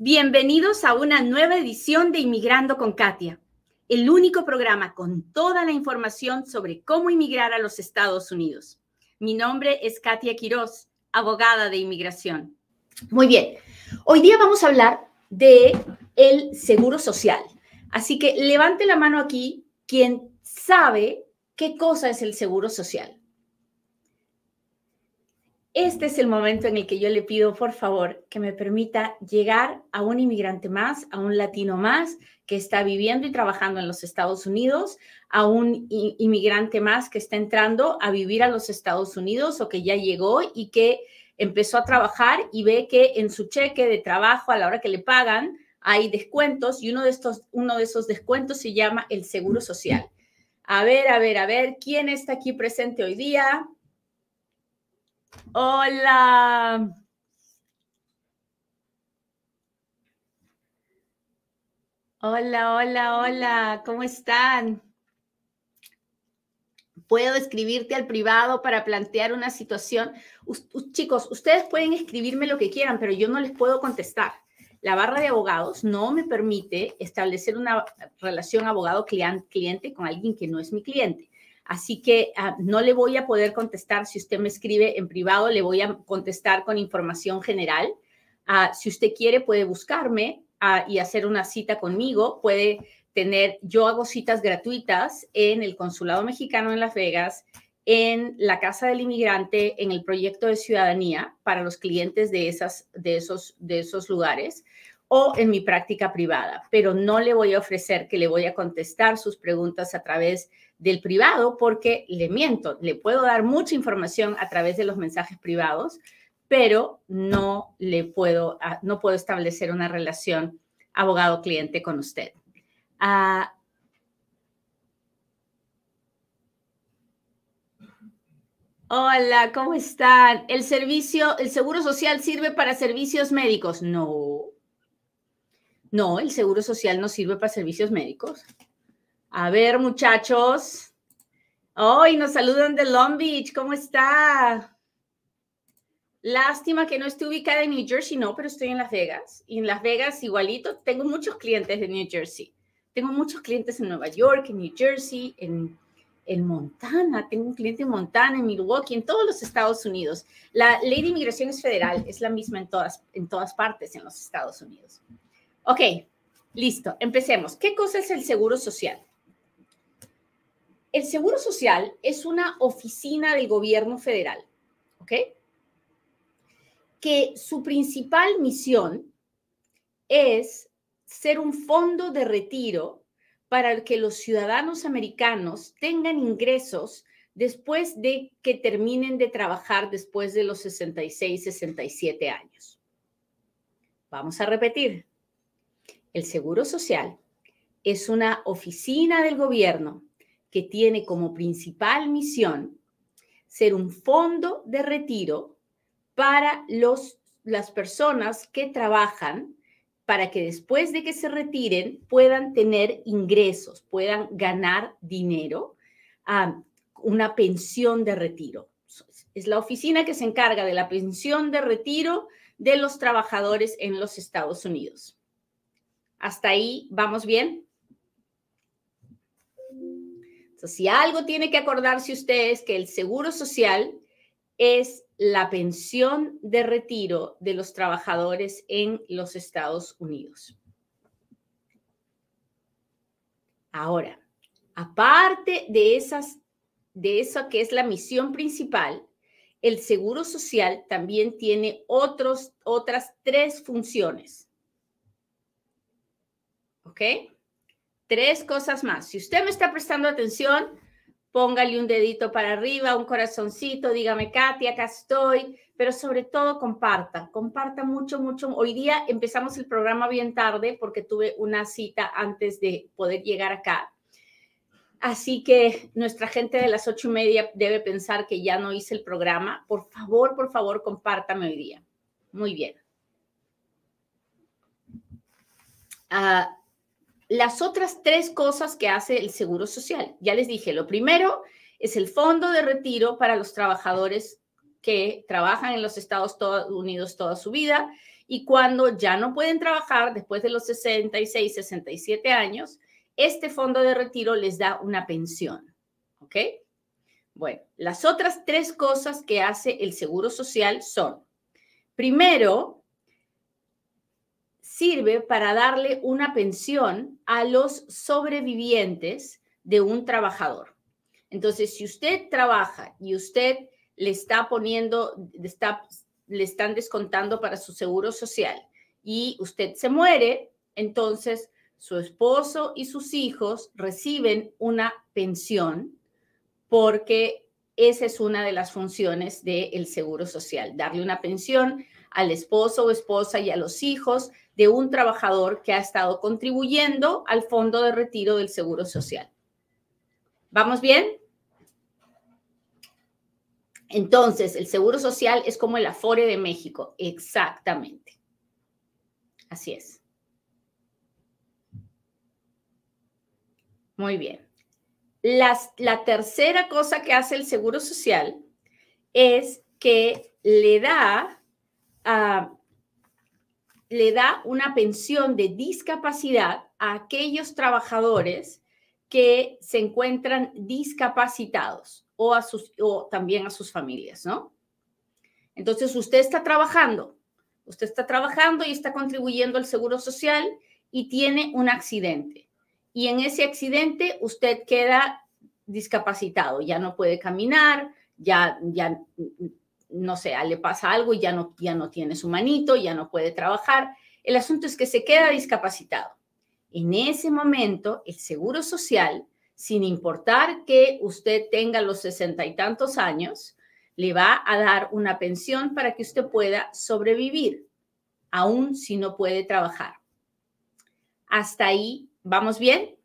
Bienvenidos a una nueva edición de Inmigrando con Katia, el único programa con toda la información sobre cómo inmigrar a los Estados Unidos. Mi nombre es Katia Quiroz, abogada de inmigración. Muy bien, hoy día vamos a hablar de el seguro social. Así que levante la mano aquí quien sabe qué cosa es el seguro social este es el momento en el que yo le pido, por favor, que me permita llegar a un inmigrante más, a un latino más que está viviendo y trabajando en los Estados Unidos, a un inmigrante más que está entrando a vivir a los Estados Unidos o que ya llegó y que empezó a trabajar y ve que en su cheque de trabajo a la hora que le pagan hay descuentos y uno de estos uno de esos descuentos se llama el seguro social. A ver, a ver, a ver, ¿quién está aquí presente hoy día? Hola. Hola, hola, hola, ¿cómo están? Puedo escribirte al privado para plantear una situación. chicos, ustedes pueden escribirme lo que quieran, pero yo no les puedo contestar. La barra de abogados no me permite establecer una relación abogado-cliente con alguien que no es mi cliente. Así que ah, no le voy a poder contestar si usted me escribe en privado, le voy a contestar con información general. Ah, si usted quiere, puede buscarme ah, y hacer una cita conmigo. Puede tener, yo hago citas gratuitas en el Consulado Mexicano en Las Vegas, en la Casa del Inmigrante, en el proyecto de ciudadanía para los clientes de, esas, de, esos, de esos lugares o en mi práctica privada, pero no le voy a ofrecer que le voy a contestar sus preguntas a través del privado porque le miento, le puedo dar mucha información a través de los mensajes privados, pero no le puedo, ah, no puedo establecer una relación abogado-cliente con usted. Ah, hola, ¿cómo están? ¿El servicio, el seguro social sirve para servicios médicos? No. No, el seguro social no sirve para servicios médicos. A ver, muchachos. Hoy nos saludan de Long Beach. ¿Cómo está? Lástima que no esté ubicada en New Jersey, no, pero estoy en Las Vegas. Y en Las Vegas, igualito, tengo muchos clientes de New Jersey. Tengo muchos clientes en Nueva York, en New Jersey, en, en Montana. Tengo un cliente en Montana, en Milwaukee, en todos los Estados Unidos. La ley de inmigración es federal, es la misma en todas, en todas partes en los Estados Unidos. Ok, listo, empecemos. ¿Qué cosa es el seguro social? El Seguro Social es una oficina del gobierno federal, ¿ok? Que su principal misión es ser un fondo de retiro para que los ciudadanos americanos tengan ingresos después de que terminen de trabajar después de los 66, 67 años. Vamos a repetir. El Seguro Social es una oficina del gobierno que tiene como principal misión ser un fondo de retiro para los, las personas que trabajan para que después de que se retiren puedan tener ingresos, puedan ganar dinero, una pensión de retiro. Es la oficina que se encarga de la pensión de retiro de los trabajadores en los Estados Unidos. ¿Hasta ahí vamos bien? Si algo tiene que acordarse ustedes que el seguro social es la pensión de retiro de los trabajadores en los Estados Unidos. Ahora, aparte de esas de eso que es la misión principal, el seguro social también tiene otros, otras tres funciones. ¿Ok? Tres cosas más. Si usted me está prestando atención, póngale un dedito para arriba, un corazoncito, dígame, Katia, acá estoy, pero sobre todo comparta, comparta mucho, mucho. Hoy día empezamos el programa bien tarde porque tuve una cita antes de poder llegar acá. Así que nuestra gente de las ocho y media debe pensar que ya no hice el programa. Por favor, por favor, compártame hoy día. Muy bien. Ah, las otras tres cosas que hace el Seguro Social. Ya les dije, lo primero es el fondo de retiro para los trabajadores que trabajan en los Estados Unidos toda su vida Y cuando ya no pueden trabajar después de los 66, 67 años, este fondo de retiro les da una pensión. ¿Ok? Bueno, las otras tres cosas que hace el Seguro Social son, primero, sirve para darle una pensión a los sobrevivientes de un trabajador. Entonces, si usted trabaja y usted le está poniendo, le están descontando para su seguro social y usted se muere, entonces su esposo y sus hijos reciben una pensión porque esa es una de las funciones del seguro social, darle una pensión al esposo o esposa y a los hijos de un trabajador que ha estado contribuyendo al fondo de retiro del seguro social. ¿Vamos bien? Entonces, el seguro social es como el Afore de México, exactamente. Así es. Muy bien. la tercera cosa que hace el seguro social es que le da, le da una pensión de discapacidad a aquellos trabajadores que se encuentran discapacitados o, a sus, o también a sus familias, ¿no? Entonces, usted está trabajando, usted está trabajando y está contribuyendo al seguro social y tiene un accidente. Y en ese accidente usted queda discapacitado, ya no puede caminar, ya, ya no sé, le pasa algo y ya no, ya no tiene su manito, ya no puede trabajar. El asunto es que se queda discapacitado. En ese momento, el Seguro Social, sin importar que usted tenga los sesenta y tantos años, le va a dar una pensión para que usted pueda sobrevivir, aun si no puede trabajar. Hasta ahí, ¿vamos bien?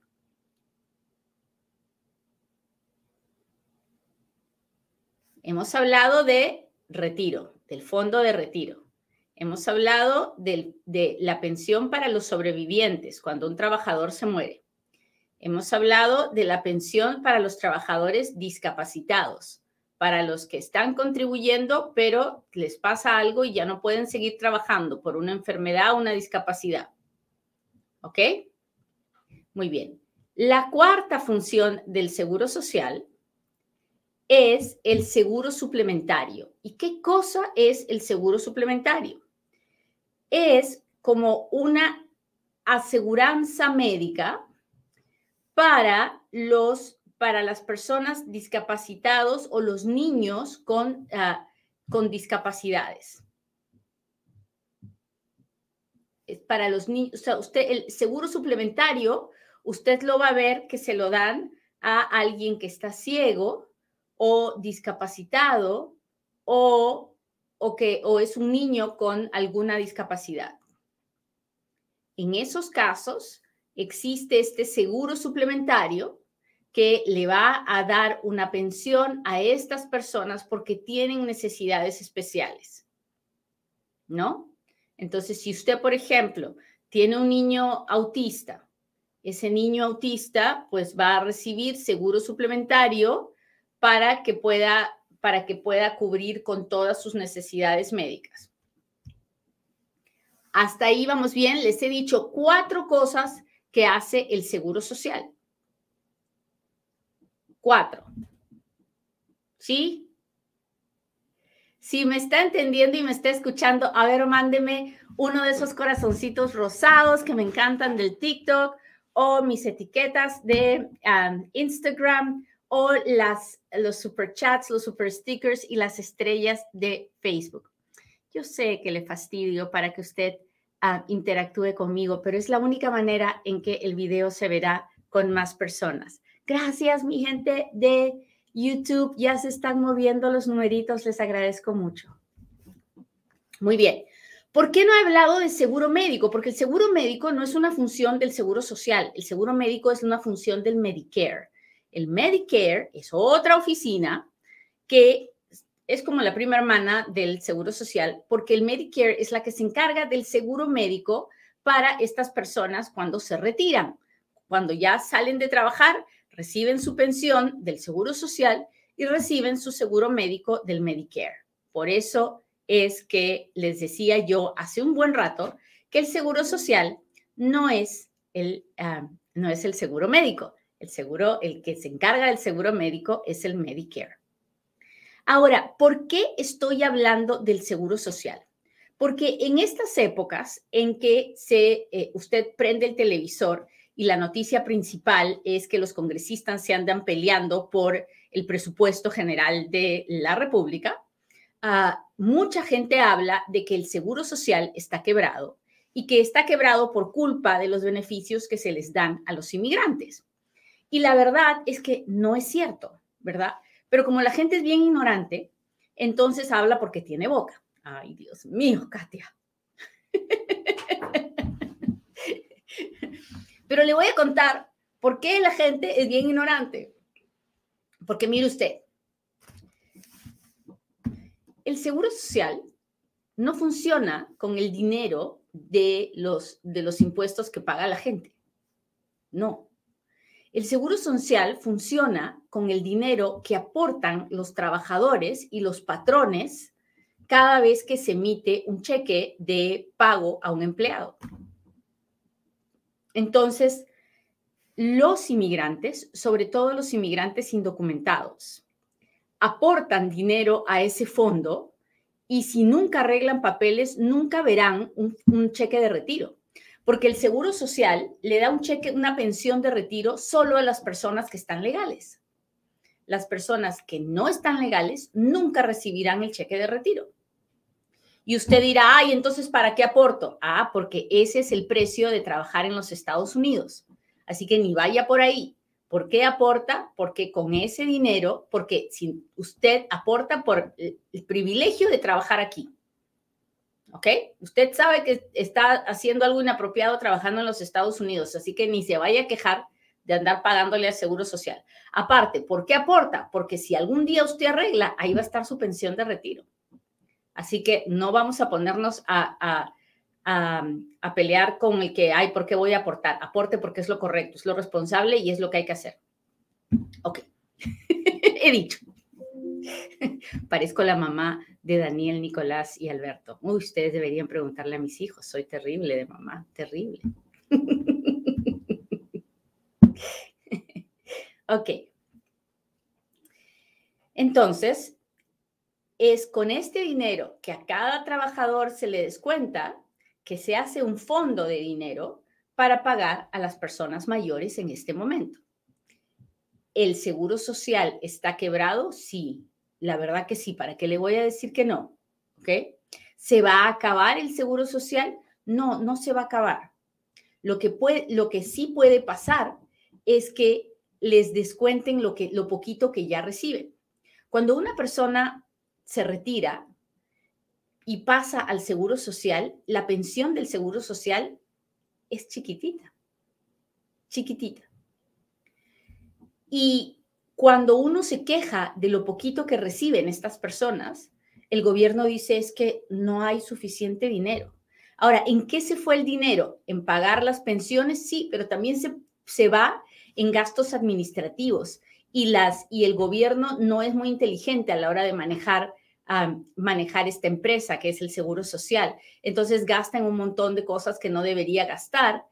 Hemos hablado de retiro, del fondo de retiro. Hemos hablado de, la pensión para los sobrevivientes cuando un trabajador se muere. Hemos hablado de la pensión para los trabajadores discapacitados, para los que están contribuyendo, pero les pasa algo y ya no pueden seguir trabajando por una enfermedad o una discapacidad. ¿Ok? Muy bien. La cuarta función del Seguro Social es el seguro suplementario. ¿Y qué cosa es el seguro suplementario? es como una aseguranza médica para los para las personas discapacitados o los niños con, ah, con discapacidades. Para los niños, o sea, usted, el seguro suplementario, usted lo va a ver que se lo dan a alguien que está ciego o discapacitado o o, que, o es un niño con alguna discapacidad. En esos casos, existe este seguro suplementario que le va a dar una pensión a estas personas porque tienen necesidades especiales. ¿No? Entonces, si usted, por ejemplo, tiene un niño autista, ese niño autista pues va a recibir seguro suplementario para que pueda para que pueda cubrir con todas sus necesidades médicas. Hasta ahí vamos bien. Les he dicho cuatro cosas que hace el Seguro Social. Cuatro. ¿Sí? Si me está entendiendo y me está escuchando, a ver, mándeme uno de esos corazoncitos rosados que me encantan del TikTok o mis etiquetas de um, Instagram o las, los super chats, los super stickers y las estrellas de Facebook. Yo sé que le fastidio para que usted ah, interactúe conmigo, pero es la única manera en que el video se verá con más personas. Gracias, mi gente de YouTube. Ya se están moviendo los numeritos. Les agradezco mucho. Muy bien. ¿Por qué no he hablado de seguro médico? Porque el seguro médico no es una función del seguro social. El seguro médico es una función del Medicare. El Medicare es otra oficina que es como la prima hermana del Seguro Social, porque el Medicare es la que se encarga del seguro médico para estas personas cuando se retiran. Cuando ya salen de trabajar, reciben su pensión del Seguro Social y reciben su seguro médico del Medicare. Por eso es que les decía yo hace un buen rato que el seguro social no es el, ah, no es el seguro médico. El seguro, el que se encarga del seguro médico es el Medicare. Ahora, ¿por qué estoy hablando del seguro social? Porque en estas épocas en que se, eh, usted prende el televisor y la noticia principal es que los congresistas se andan peleando por el presupuesto general de la República, ah, mucha gente habla de que el seguro social está quebrado y que está quebrado por culpa de los beneficios que se les dan a los inmigrantes. Y la verdad es que no es cierto, ¿verdad? Pero como la gente es bien ignorante, entonces habla porque tiene boca. Ay, Dios mío, Katia. Pero le voy a contar por qué la gente es bien ignorante. Porque mire usted, el seguro social no funciona con el dinero de los, de los impuestos que paga la gente. No. El seguro social funciona con el dinero que aportan los trabajadores y los patrones cada vez que se emite un cheque de pago a un empleado. Entonces, los inmigrantes, sobre todo los inmigrantes indocumentados, aportan dinero a ese fondo y si nunca arreglan papeles, nunca verán un, cheque de retiro, porque el Seguro Social le da un cheque, una pensión de retiro solo a las personas que están legales. Las personas que no están legales nunca recibirán el cheque de retiro. Y usted dirá, ay, entonces, ¿para qué aporto? Ah, porque ese es el precio de trabajar en los Estados Unidos. Así que ni vaya por ahí. ¿Por qué aporta? Porque con ese dinero, porque si usted aporta por el privilegio de trabajar aquí. ¿Ok? Usted sabe que está haciendo algo inapropiado trabajando en los Estados Unidos, así que ni se vaya a quejar de andar pagándole al Seguro Social. Aparte, ¿por qué aporta? Porque si algún día usted arregla, ahí va a estar su pensión de retiro. Así que no vamos a ponernos a, pelear con el que, ay, ¿por qué voy a aportar? Aporte porque es lo correcto, es lo responsable y es lo que hay que hacer. Ok, he dicho. Parezco la mamá de Daniel, Nicolás y Alberto. Uy, ustedes deberían preguntarle a mis hijos. Soy terrible de mamá, terrible. ok. Entonces, es con este dinero que a cada trabajador se le descuenta que se hace un fondo de dinero para pagar a las personas mayores en este momento. ¿El seguro social está quebrado? Sí, la verdad que sí. ¿Para qué le voy a decir que no? ¿Ok? ¿Se va a acabar el seguro social? No, no se va a acabar. Lo que, puede, lo que sí puede pasar es que les descuenten lo, que, lo poquito que ya reciben. Cuando una persona se retira y pasa al seguro social, la pensión del seguro social es chiquitita, chiquitita. Y cuando uno se queja de lo poquito que reciben estas personas, el gobierno dice es que no hay suficiente dinero. Ahora, ¿en qué se fue el dinero? ¿En pagar las pensiones? Sí, pero también se, se va en gastos administrativos y, las, y el gobierno no es muy inteligente a la hora de manejar, manejar esta empresa que es el Seguro Social. Entonces gasta en un montón de cosas que no debería gastar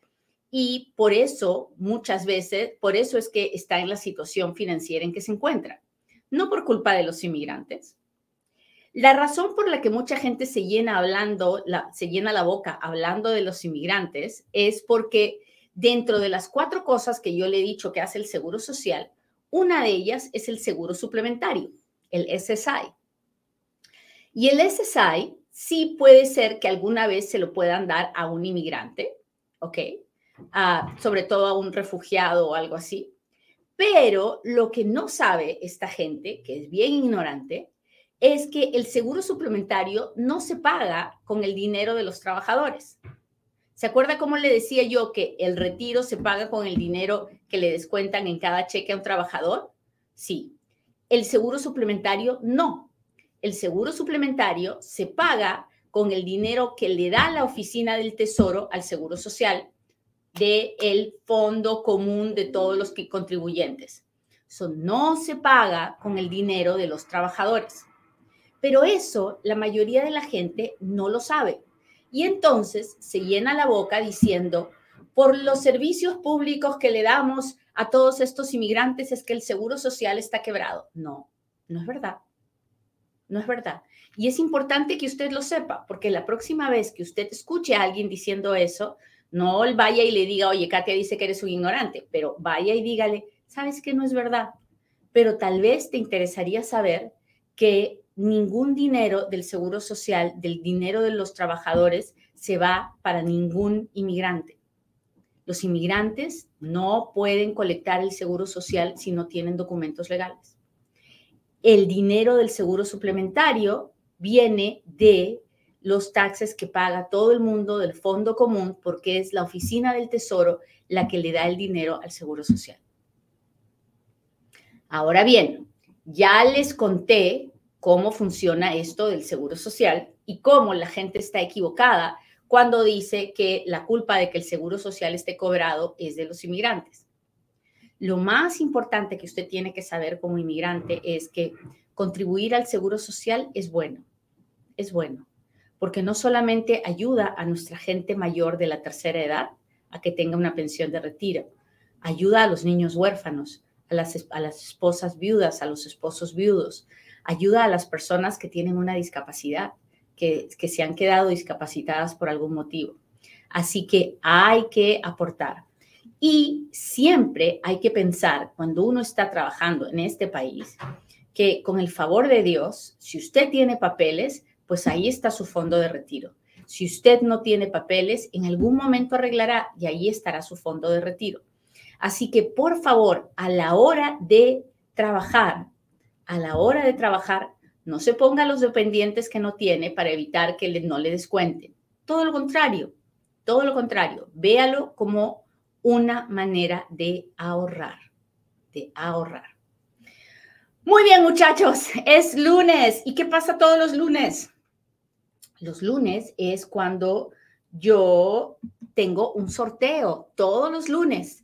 y por eso muchas veces, por eso es que está en la situación financiera en que se encuentra. No por culpa de los inmigrantes. La razón por la que mucha gente se llena hablando, se llena la boca hablando de los inmigrantes es porque dentro de las cuatro cosas que yo le he dicho que hace el Seguro Social, una de ellas es el seguro suplementario, el SSI. Y el SSI sí puede ser que alguna vez se lo puedan dar a un inmigrante, ¿ok? Sobre todo a un refugiado o algo así. Pero lo que no sabe esta gente, que es bien ignorante, es que el seguro suplementario no se paga con el dinero de los trabajadores. ¿Se acuerda cómo le decía yo que el retiro se paga con el dinero que le descuentan en cada cheque a un trabajador? Sí. El seguro suplementario no. El seguro suplementario se paga con el dinero que le da la oficina del Tesoro al Seguro Social del el fondo común de todos los contribuyentes. Eso no se paga con el dinero de los trabajadores. Pero eso la mayoría de la gente no lo sabe. Y entonces se llena la boca diciendo, por los servicios públicos que le damos a todos estos inmigrantes es que el seguro social está quebrado. No, no es verdad. No es verdad. Y es importante que usted lo sepa, porque la próxima vez que usted escuche a alguien diciendo eso, no vaya y le diga, oye, Katia dice que eres un ignorante, pero vaya y dígale, sabes que no es verdad. Pero tal vez te interesaría saber que ningún dinero del seguro social, del dinero de los trabajadores, se va para ningún inmigrante. Los inmigrantes no pueden colectar el seguro social si no tienen documentos legales. El dinero del seguro suplementario viene de los taxes que paga todo el mundo del fondo común porque es la oficina del tesoro la que le da el dinero al seguro social. Ahora bien, ya les conté cómo funciona esto del seguro social y cómo la gente está equivocada cuando dice que la culpa de que el seguro social esté cobrado es de los inmigrantes. Lo más importante que usted tiene que saber como inmigrante es que contribuir al seguro social es bueno, es bueno, porque no solamente ayuda a nuestra gente mayor de la tercera edad a que tenga una pensión de retiro, ayuda a los niños huérfanos, a las, a las esposas viudas, a los esposos viudos, ayuda a las personas que tienen una discapacidad, que, se han quedado discapacitadas por algún motivo. Así que hay que aportar. Y siempre hay que pensar, cuando uno está trabajando en este país, que con el favor de Dios, si usted tiene papeles, pues ahí está su fondo de retiro. Si usted no tiene papeles, en algún momento arreglará y ahí estará su fondo de retiro. Así que, por favor, a la hora de trabajar, a la hora de trabajar, no se ponga los dependientes que no tiene para evitar que no le descuenten. Todo lo contrario, todo lo contrario. Véalo como una manera de ahorrar, de ahorrar. Muy bien, muchachos, es lunes. ¿Y qué pasa todos los lunes? Los lunes es cuando yo tengo un sorteo, todos los lunes.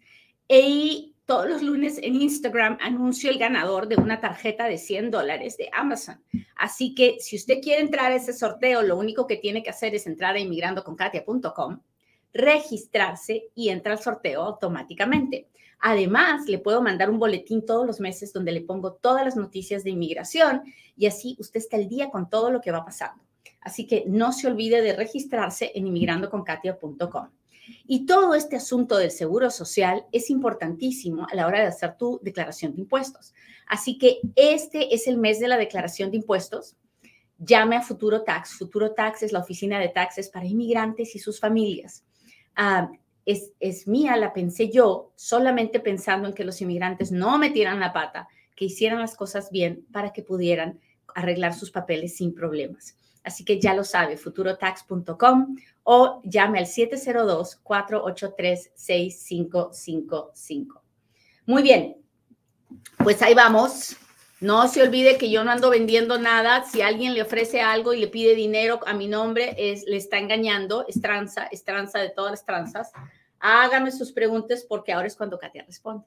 Y todos los lunes en Instagram anuncio el ganador de una tarjeta de 100 dólares de Amazon. Así que si usted quiere entrar a ese sorteo, lo único que tiene que hacer es entrar a inmigrandoconkatia.com, registrarse y entra al sorteo automáticamente. Además, le puedo mandar un boletín todos los meses donde le pongo todas las noticias de inmigración y así usted está al día con todo lo que va pasando. Así que no se olvide de registrarse en inmigrandoconkatia.com. Y todo este asunto del seguro social es importantísimo a la hora de hacer tu declaración de impuestos. Así que este es el mes de la declaración de impuestos. Llame a Futuro Tax. Futuro Tax es la oficina de taxes para inmigrantes y sus familias. Ah, es mía, la pensé yo, solamente pensando en que los inmigrantes no metieran la pata, que hicieran las cosas bien para que pudieran arreglar sus papeles sin problemas. Así que ya lo sabe, futurotax.com o llame al 702-483-6555. Muy bien, pues ahí vamos. No se olvide que yo no ando vendiendo nada. Si alguien le ofrece algo y le pide dinero a mi nombre, es, le está engañando. Es tranza, es tranza de todas las tranzas. Hágame sus preguntas porque ahora es cuando Katia responde.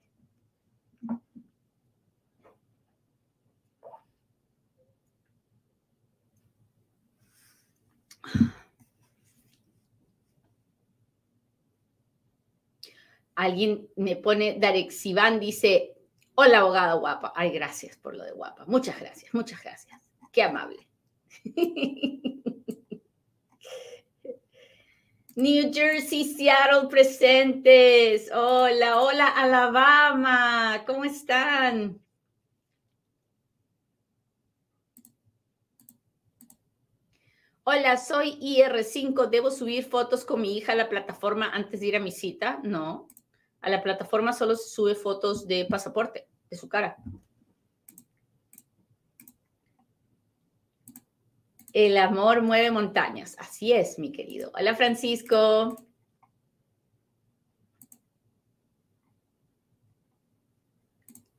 Alguien me pone, Darek Sivan dice, hola abogada guapa. Ay, gracias por lo de guapa. Muchas gracias, muchas gracias. Qué amable. New Jersey, Seattle presentes. Hola, hola Alabama. ¿Cómo están? Hola, soy IR5. ¿Debo subir fotos con mi hija a la plataforma antes de ir a mi cita? No. A la plataforma solo se sube fotos de pasaporte, de su cara. El amor mueve montañas. Así es, mi querido. Hola, Francisco.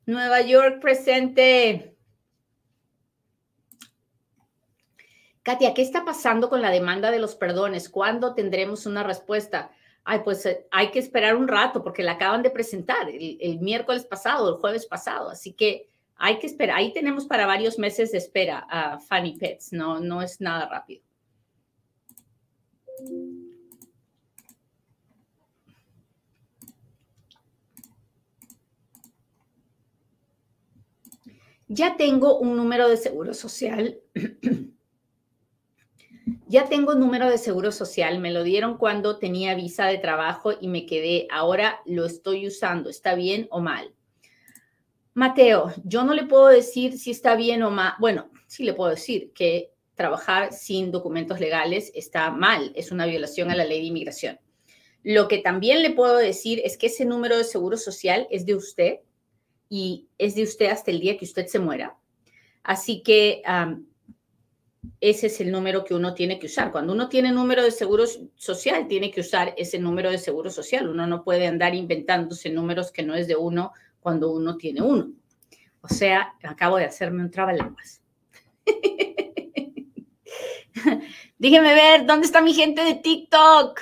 Nueva York presente. Katia, ¿qué está pasando con la demanda de los perdones? ¿Cuándo tendremos una respuesta? Ay, pues eh, hay que esperar un rato porque la acaban de presentar el, miércoles pasado, el jueves pasado. Así que hay que esperar. Ahí tenemos para varios meses de espera a Funny Pets, no, no es nada rápido. Ya tengo un número de seguro social. ya tengo número de seguro social. Me lo dieron cuando tenía visa de trabajo y me quedé. Ahora lo estoy usando. ¿Está bien o mal? Mateo, yo no le puedo decir si está bien o mal. Bueno, sí le puedo decir que trabajar sin documentos legales está mal. Es una violación a la ley de inmigración. Lo que también le puedo decir es que ese número de seguro social es de usted y es de usted hasta el día que usted se muera. Así que ese es el número que uno tiene que usar. Cuando uno tiene número de seguro social, tiene que usar ese número de seguro social. Uno no puede andar inventándose números que no es de uno cuando uno tiene uno. O sea, acabo de hacerme un trabalenguas. Dígame ver, ¿dónde está mi gente de TikTok?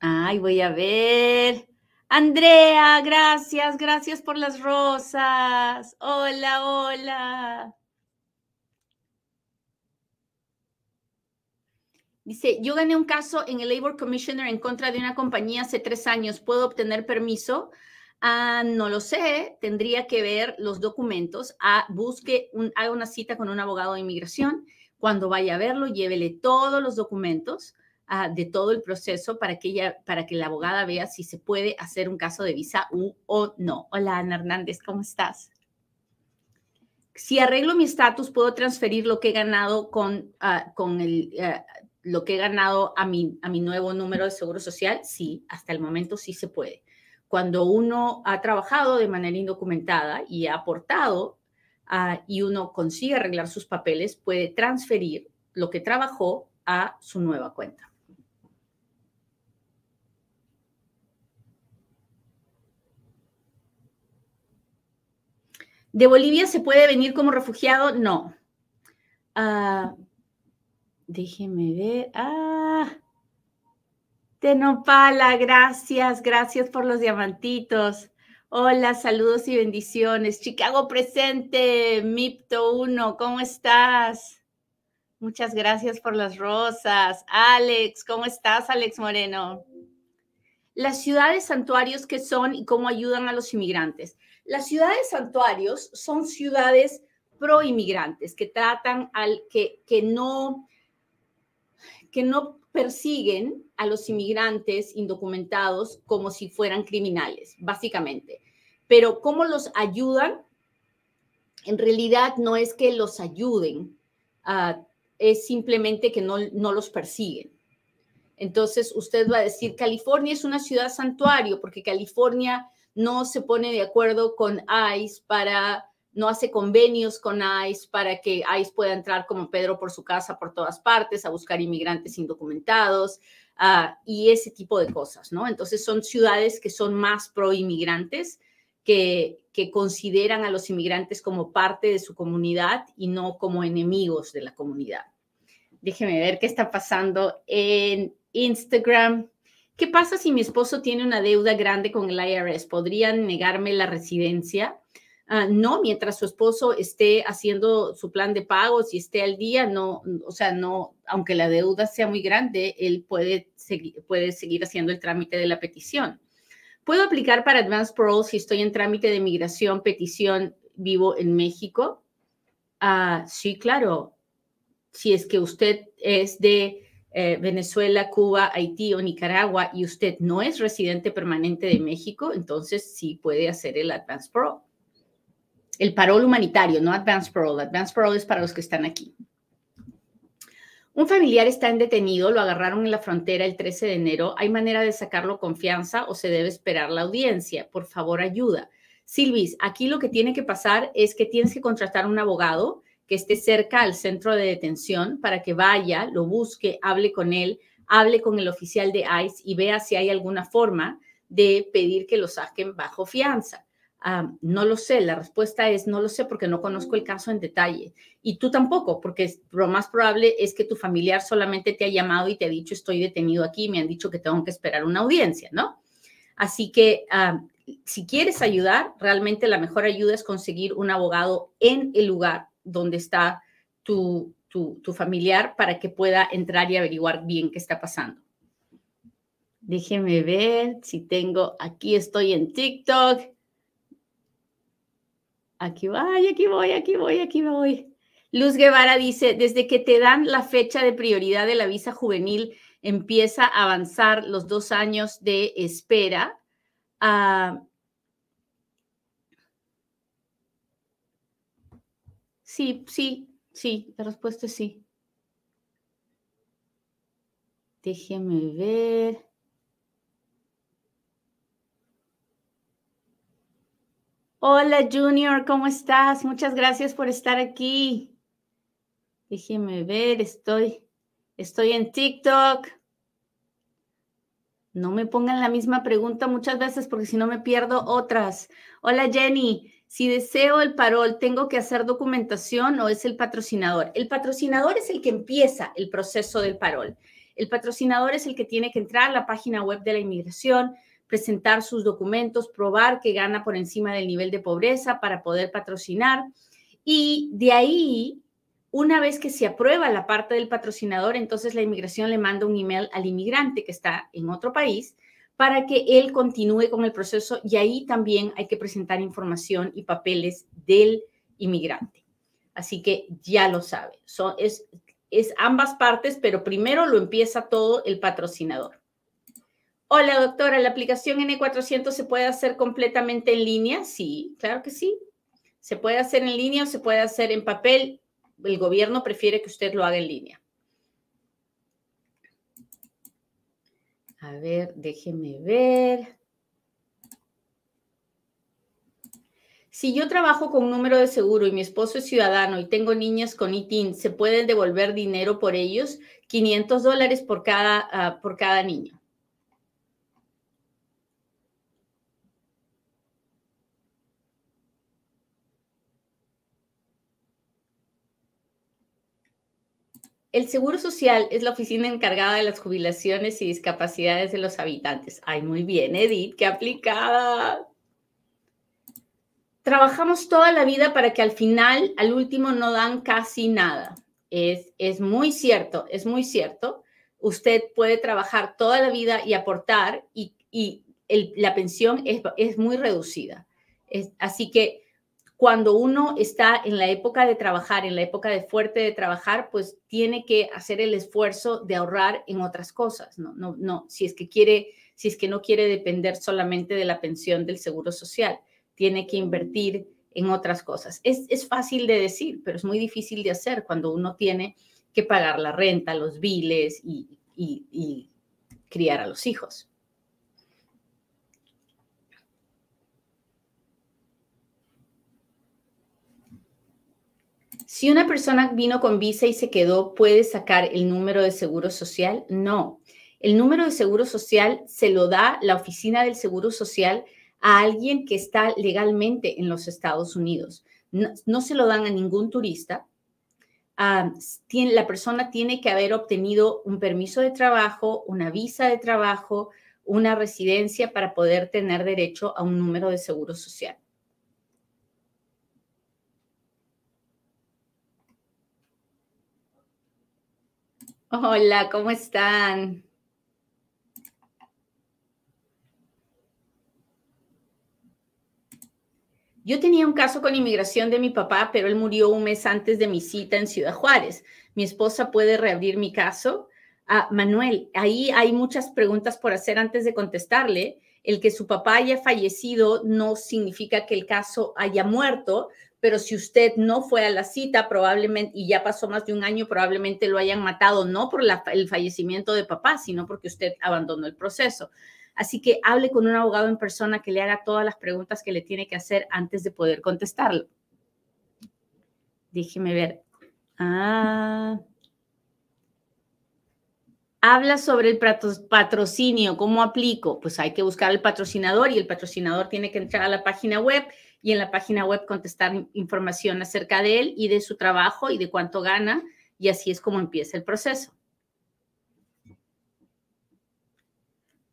Ay, voy a ver. Andrea, gracias, gracias por las rosas. Hola, hola. Dice, yo gané un caso en el Labor Commissioner en contra de una compañía hace tres años. ¿Puedo obtener permiso? Ah, no lo sé, tendría que ver los documentos. Ah, busque, haga una cita con un abogado de inmigración. Cuando vaya a verlo, llévele todos los documentos de todo el proceso para que ella, para que la abogada vea si se puede hacer un caso de visa o no. Hola, Ana Hernández, ¿cómo estás? Si arreglo mi estatus, ¿puedo transferir lo que he ganado con, ah, con el, ah, lo que he ganado a mi, a mi nuevo número de seguro social? Sí, hasta el momento sí se puede. Cuando uno ha trabajado de manera indocumentada y ha aportado ah, y uno consigue arreglar sus papeles, puede transferir lo que trabajó a su nueva cuenta. ¿De Bolivia se puede venir como refugiado? No. Ah, déjeme ver. Ah, Tenopala, gracias, gracias por los diamantitos. Hola, saludos y bendiciones. Chicago presente, Mipto 1, ¿cómo estás? Muchas gracias por las rosas. Alex, ¿cómo estás, Alex Moreno? Las ciudades santuarios que son y cómo ayudan a los inmigrantes. Las ciudades santuarios son ciudades pro inmigrantes que tratan al que, que no que no persiguen a los inmigrantes indocumentados como si fueran criminales, básicamente. Pero cómo los ayudan, en realidad no es que los ayuden, ah, es simplemente que no, no los persiguen. Entonces usted va a decir, California es una ciudad santuario porque California no se pone de acuerdo con ICE para, no hace convenios con ICE para que ICE pueda entrar como Pedro por su casa por todas partes a buscar inmigrantes indocumentados uh, y ese tipo de cosas, ¿no? Entonces son ciudades que son más pro inmigrantes, que, que consideran a los inmigrantes como parte de su comunidad y no como enemigos de la comunidad. Déjeme ver qué está pasando en Instagram. ¿Qué pasa si mi esposo tiene una deuda grande con el IRS? ¿Podrían negarme la residencia? Ah, no, mientras su esposo esté haciendo su plan de pagos y esté al día, no, o sea, no, aunque la deuda sea muy grande, él puede, seguir, puede seguir haciendo el trámite de la petición. ¿Puedo aplicar para Advance Parole si estoy en trámite de migración, petición, vivo en México? Ah, sí, claro. Si es que usted es de eh, Venezuela, Cuba, Haití o Nicaragua y usted no es residente permanente de México, entonces sí puede hacer el Advance Parole. El parol humanitario, no Advance Parole. Advance Parole es para los que están aquí. Un familiar está en detenido, lo agarraron en la frontera el 13 de enero. ¿Hay manera de sacarlo confianza o se debe esperar la audiencia? Por favor, ayuda. Silvis, aquí lo que tiene que pasar es que tienes que contratar un abogado que esté cerca al centro de detención para que vaya, lo busque, hable con él, hable con el oficial de ICE y vea si hay alguna forma de pedir que lo saquen bajo fianza. Ah, no lo sé, la respuesta es no lo sé porque no conozco el caso en detalle. Y tú tampoco, porque lo más probable es que tu familiar solamente te ha llamado y te ha dicho estoy detenido aquí, me han dicho que tengo que esperar una audiencia, ¿no? Así que ah, si quieres ayudar, realmente la mejor ayuda es conseguir un abogado en el lugar donde está tu, tu, tu familiar para que pueda entrar y averiguar bien qué está pasando. Déjeme ver si tengo, aquí estoy en TikTok. Aquí voy, aquí voy, aquí voy, aquí voy. Luz Guevara dice, desde que te dan la fecha de prioridad de la visa juvenil, empieza a avanzar los dos años de espera. Ah, sí, sí, sí, la respuesta es sí. Déjeme ver. Hola Junior, ¿cómo estás? Muchas gracias por estar aquí. Déjeme ver, estoy, estoy en TikTok. No me pongan la misma pregunta muchas veces porque si no me pierdo otras. Hola Jenny, si deseo el parol, ¿tengo que hacer documentación o es el patrocinador? El patrocinador es el que empieza el proceso del parol. El patrocinador es el que tiene que entrar a la página web de la inmigración, presentar sus documentos, probar que gana por encima del nivel de pobreza para poder patrocinar. Y de ahí, una vez que se aprueba la parte del patrocinador, entonces la inmigración le manda un email al inmigrante que está en otro país para que él continúe con el proceso y ahí también hay que presentar información y papeles del inmigrante. Así que ya lo sabe, es, es ambas partes, pero primero lo empieza todo el patrocinador. Hola, doctora, ¿la aplicación N400 se puede hacer completamente en línea? Sí, claro que sí. Se puede hacer en línea o se puede hacer en papel. El gobierno prefiere que usted lo haga en línea. A ver, déjeme ver. Si yo trabajo con un número de seguro y mi esposo es ciudadano y tengo niñas con ITIN, ¿se pueden devolver dinero por ellos? 500 dólares por cada, ah, por cada niño. El Seguro Social es la oficina encargada de las jubilaciones y discapacidades de los habitantes. Ay, muy bien, Edith, qué aplicada. Trabajamos toda la vida para que al final, al último, no dan casi nada. Es, muy cierto, es muy cierto. Usted puede trabajar toda la vida y aportar y, la pensión es muy reducida. así que cuando uno está en la época de trabajar, en la época de fuerte de trabajar, pues tiene que hacer el esfuerzo de ahorrar en otras cosas, no, no, no, si es que quiere, si es que no quiere depender solamente de la pensión del seguro social, tiene que invertir en otras cosas. Es, es fácil de decir, pero es muy difícil de hacer cuando uno tiene que pagar la renta, los biles y, y criar a los hijos. Si una persona vino con visa y se quedó, ¿puede sacar el número de seguro social? No. El número de seguro social se lo da la oficina del seguro social a alguien que está legalmente en los Estados Unidos. No, se lo dan a ningún turista. Ah, la persona tiene que haber obtenido un permiso de trabajo, una visa de trabajo, una residencia para poder tener derecho a un número de seguro social. Hola, ¿cómo están? Yo tenía un caso con inmigración de mi papá, pero él murió un mes antes de mi cita en Ciudad Juárez. ¿Mi esposa puede reabrir mi caso? Ah, Manuel, ahí hay muchas preguntas por hacer antes de contestarle. El que su papá haya fallecido no significa que el caso haya muerto, pero si usted no fue a la cita, probablemente, y ya pasó más de un año, probablemente lo hayan matado, no por el fallecimiento de papá, sino porque usted abandonó el proceso. Así que hable con un abogado en persona que le haga todas las preguntas que le tiene que hacer antes de poder contestarlo. Déjeme ver. Ah. Habla sobre el patrocinio, ¿cómo aplico? Pues hay que buscar el patrocinador y el patrocinador tiene que entrar a la página web y en la página web contestar información acerca de él y de su trabajo y de cuánto gana y así es como empieza el proceso.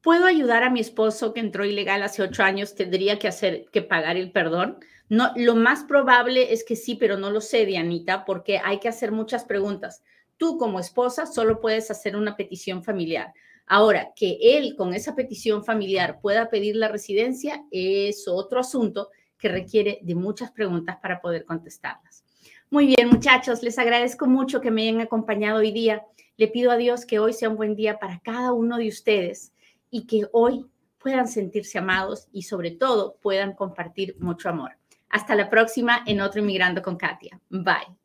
¿Puedo ayudar a mi esposo que entró ilegal hace ocho años? ¿Tendría que hacer que pagar el perdón? No, lo más probable es que sí, pero no lo sé, Dianita, porque hay que hacer muchas preguntas. Tú como esposa solo puedes hacer una petición familiar. Ahora, que él con esa petición familiar pueda pedir la residencia es otro asunto que requiere de muchas preguntas para poder contestarlas. Muy bien, muchachos, les agradezco mucho que me hayan acompañado hoy día. Le pido a Dios que hoy sea un buen día para cada uno de ustedes y que hoy puedan sentirse amados y sobre todo puedan compartir mucho amor. Hasta la próxima en otro Inmigrando con Katia. Bye.